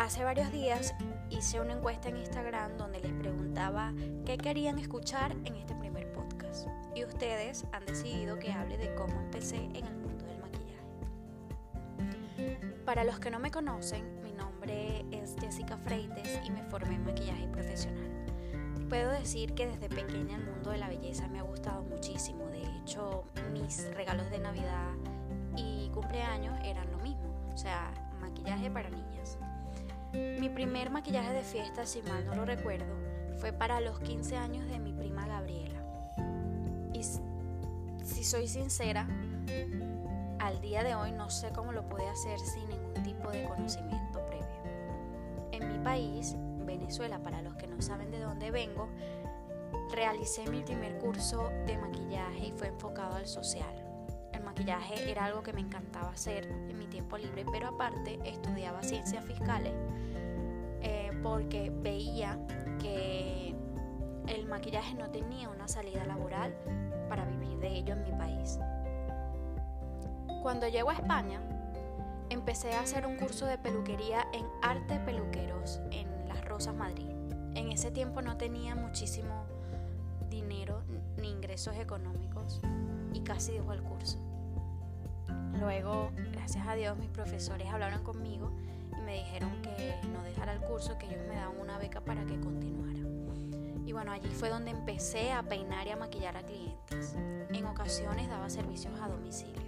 Hace varios días hice una encuesta en Instagram donde les preguntaba qué querían escuchar en este primer podcast. Y ustedes han decidido que hable de cómo empecé en el mundo del maquillaje. Para los que no me conocen, mi nombre es Jessica Freites y me formé en maquillaje profesional. Puedo decir que desde pequeña el mundo de la belleza me ha gustado muchísimo. De hecho, mis regalos de Navidad y cumpleaños eran lo mismo, o sea, maquillaje para niñas. Mi primer maquillaje de fiesta, si mal no lo recuerdo, fue para los 15 años de mi prima Gabriela. Y si soy sincera, al día de hoy no sé cómo lo pude hacer sin ningún tipo de conocimiento previo. En mi país, Venezuela, para los que no saben de dónde vengo, realicé mi primer curso de maquillaje y fue enfocado al social. El maquillaje era algo que me encantaba hacer en mi tiempo libre, pero aparte estudiaba ciencias fiscales eh, porque veía que el maquillaje no tenía una salida laboral para vivir de ello en mi país. Cuando llego a España, empecé a hacer un curso de peluquería en Arte Peluqueros en Rosas Madrid. En ese tiempo no tenía muchísimo dinero ni ingresos económicos y casi dejó el curso. Luego, gracias a Dios, mis profesores hablaron conmigo y me dijeron que no dejara el curso, que ellos me daban una beca para que continuara. Y bueno, allí fue donde empecé a peinar y a maquillar a clientes. En ocasiones daba servicios a domicilio.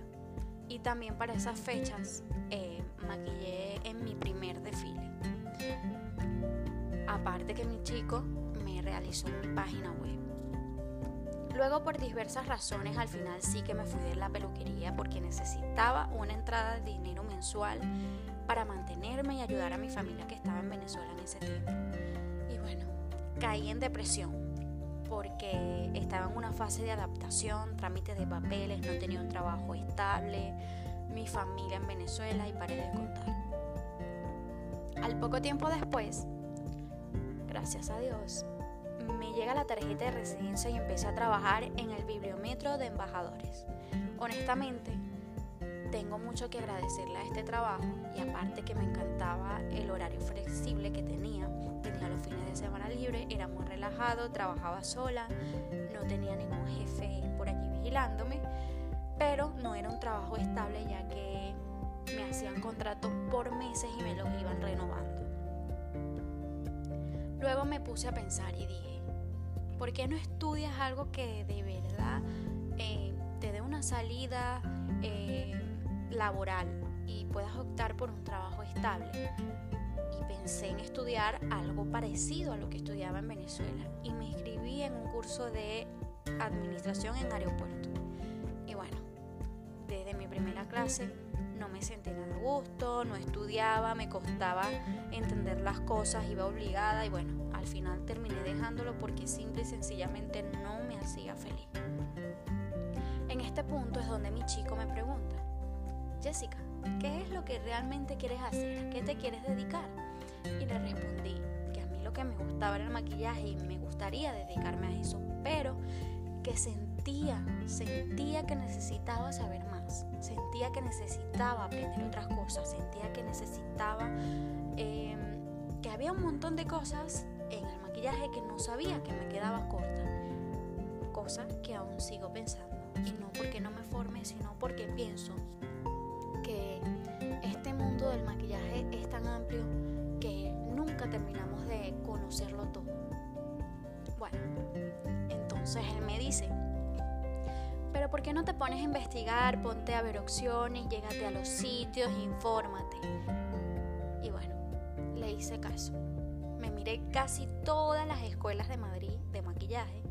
Y también para esas fechas eh, maquillé en mi primer desfile. Aparte que mi chico me realizó mi página web. Luego por diversas razones al final sí que me fui de la peluquería porque necesitaba una entrada de dinero mensual para mantenerme y ayudar a mi familia que estaba en Venezuela en ese tiempo. Y bueno, caí en depresión porque estaba en una fase de adaptación, trámites de papeles, no tenía un trabajo estable, mi familia en Venezuela y paré de contar. Al poco tiempo después, gracias a Dios, me llega la tarjeta de residencia y empecé a trabajar en el bibliometro de embajadores. Honestamente, tengo mucho que agradecerle a este trabajo y aparte que me encantaba el horario flexible que tenía, tenía los fines de semana libre, era muy relajado, trabajaba sola, no tenía ningún jefe por allí vigilándome, pero no era un trabajo estable ya que me hacían contratos por meses y me los iban renovando. Luego me puse a pensar y dije, ¿por qué no estudias algo que de verdad eh, te dé una salida eh, laboral y puedas optar por un trabajo estable? Y pensé en estudiar algo parecido a lo que estudiaba en Venezuela y me inscribí en un curso de administración en aeropuerto. Y bueno, desde mi primera clase no me sentí nada a gusto, no estudiaba, me costaba entender las cosas, iba obligada y bueno, al final terminé dejándolo porque simple y sencillamente no me hacía feliz. En este punto es donde mi chico me pregunta, Jessica, ¿qué es lo que realmente quieres hacer? ¿A qué te quieres dedicar? Y le respondí que a mí lo que me gustaba era el maquillaje y me gustaría dedicarme a eso, pero que sentía, sentía que necesitaba saber más, sentía que necesitaba aprender otras cosas, sentía que necesitaba, em, que había un montón de cosas en el maquillaje que no sabía que me quedaba corta, cosa que aún sigo pensando, y no porque no me forme, sino porque pienso que este mundo del maquillaje es tan amplio que nunca terminamos de conocerlo todo. Bueno, entonces él me dice, pero ¿por qué no te pones a investigar? Ponte a ver opciones, llégate a los sitios, infórmate. Y bueno, le hice caso. Me miré casi todas las escuelas de Madrid de maquillaje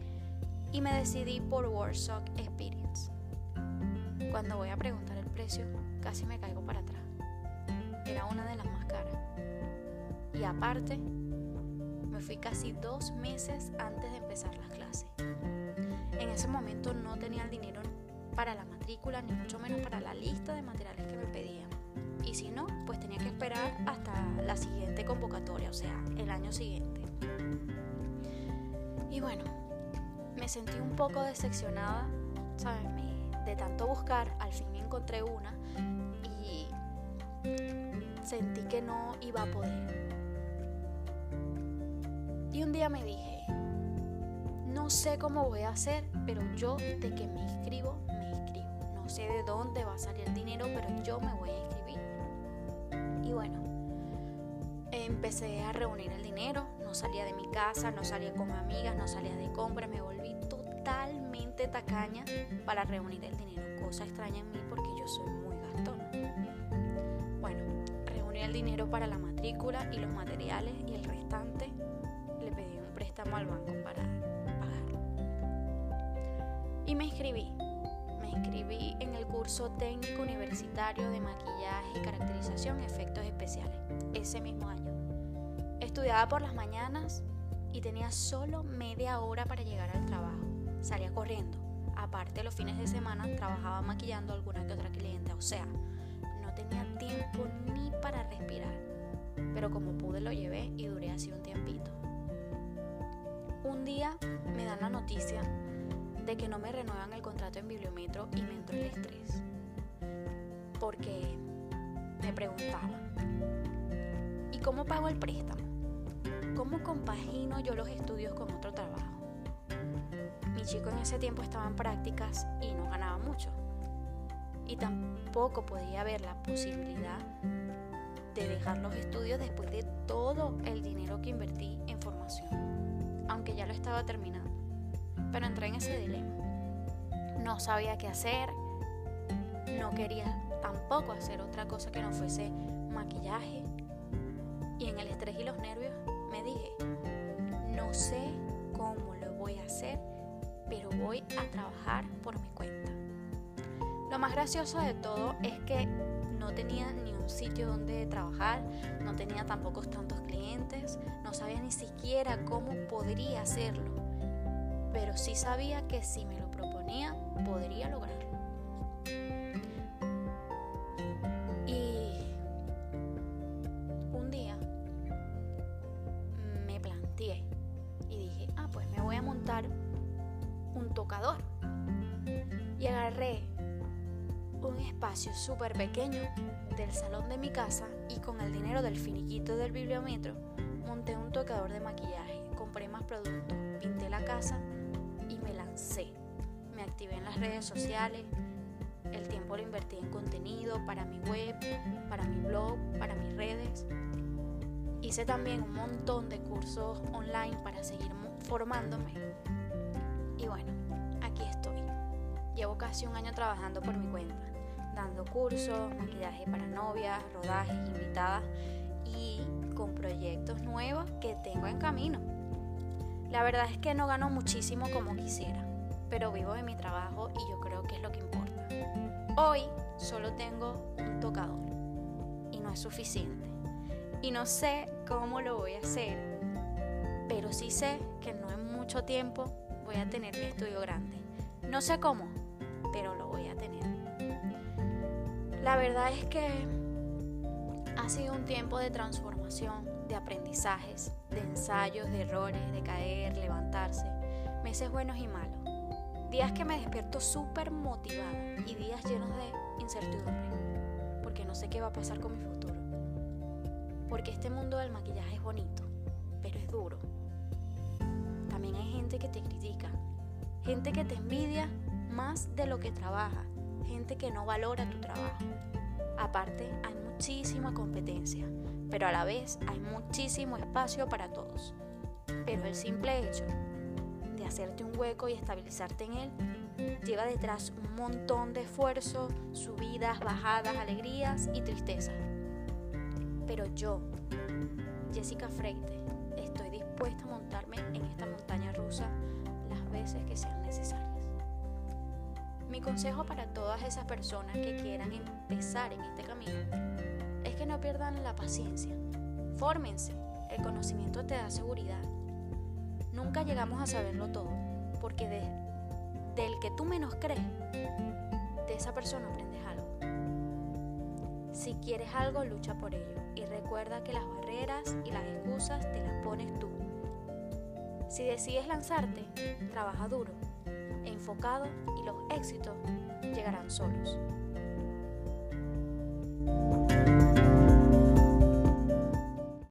y me decidí por Warsaw Experience. Cuando voy a preguntar el precio, casi me caigo para atrás. Era una de las más caras. Y aparte, me fui casi dos meses antes de empezar las clases. En ese momento no tenía el dinero para la matrícula, ni mucho menos para la lista de materiales que me pedían. Y si no, pues tenía que esperar hasta la siguiente convocatoria, o sea, el año siguiente. Y bueno, me sentí un poco decepcionada, ¿sabes? de tanto buscar, al fin encontré una y sentí que no iba a poder. Y un día me dije, no sé cómo voy a hacer, pero yo de que me inscribo, sé de dónde va a salir el dinero, pero yo me voy a inscribir. Y bueno, empecé a reunir el dinero, no salía de mi casa, no salía con amigas, no salía de compras, me volví totalmente tacaña para reunir el dinero, cosa extraña en mí porque yo soy muy gastona. Bueno, reuní el dinero para la matrícula y los materiales y el restante le pedí un préstamo al banco para pagarlo. Y me inscribí. Inscribí en el curso técnico universitario de maquillaje y caracterización efectos especiales ese mismo año. Estudiaba por las mañanas y tenía solo media hora para llegar al trabajo. Salía corriendo. Aparte, los fines de semana trabajaba maquillando a alguna que otra cliente. O sea, no tenía tiempo ni para respirar. Pero como pude lo llevé y duré así un tiempito. Un día me dan la noticia de que no me renuevan el contrato en Bibliometro y me entró el estrés. Porque me preguntaba, ¿y cómo pago el préstamo? ¿Cómo compagino yo los estudios con otro trabajo? Mi chico en ese tiempo estaba en prácticas y no ganaba mucho. Y tampoco podía haber la posibilidad de dejar los estudios después de todo el dinero que invertí en formación, aunque ya lo estaba terminando. Pero entré en ese dilema. No sabía qué hacer, no quería tampoco hacer otra cosa que no fuese maquillaje. Y en el estrés y los nervios me dije, no sé cómo lo voy a hacer, pero voy a trabajar por mi cuenta. Lo más gracioso de todo es que no tenía ni un sitio donde trabajar, no tenía tampoco tantos clientes, no sabía ni siquiera cómo podría hacerlo, pero sí sabía que si me lo proponía, podría lograrlo. un tocador. Y agarré un espacio súper pequeño del salón de mi casa y con el dinero del finiquito del bibliometro monté un tocador de maquillaje, compré más productos, pinté la casa lancé. Me activé en las redes sociales, el tiempo lo invertí en contenido para mi web, para mi blog, para mis redes. Hice también un montón de cursos online para seguir formándome y bueno, aquí estoy. Llevo casi un año trabajando por mi cuenta, dando cursos, maquillaje para novias, rodajes, invitadas y con proyectos nuevos que tengo en camino. La verdad es que no gano muchísimo como quisiera, pero vivo de mi trabajo y yo creo que es lo que importa. Hoy solo tengo un tocador y no es suficiente. Y no sé cómo lo voy a hacer, pero sí sé que no en mucho tiempo voy a tener mi estudio grande. No sé cómo, pero lo voy a tener. La verdad es que ha sido un tiempo de transformación, de aprendizajes, de ensayos, de errores, de caer, levantarse, meses buenos y malos. Días que me despierto súper motivada y días llenos de incertidumbre, porque no sé qué va a pasar con mi futuro. Porque este mundo del maquillaje es bonito, pero es duro también hay gente que te critica, gente que te envidia más de lo que trabaja, gente que no valora tu trabajo. Aparte, hay muchísima competencia, pero a la vez hay muchísimo espacio para todos. Pero el simple hecho hacerte un hueco y estabilizarte en él lleva detrás un montón de esfuerzo, subidas, bajadas, alegrías y tristezas. Pero yo, Jessica Freite, estoy dispuesta a montarme en esta montaña rusa las veces que sean necesarias. Mi consejo para todas esas personas que quieran empezar en este camino es que no pierdan la paciencia. Fórmense, el conocimiento te da seguridad. Nunca llegamos a saberlo todo, porque del que tú menos crees, de esa persona aprendes algo. Si quieres algo, lucha por ello y recuerda que las barreras y las excusas te las pones tú. Si decides lanzarte, trabaja duro, enfocado y los éxitos llegarán solos.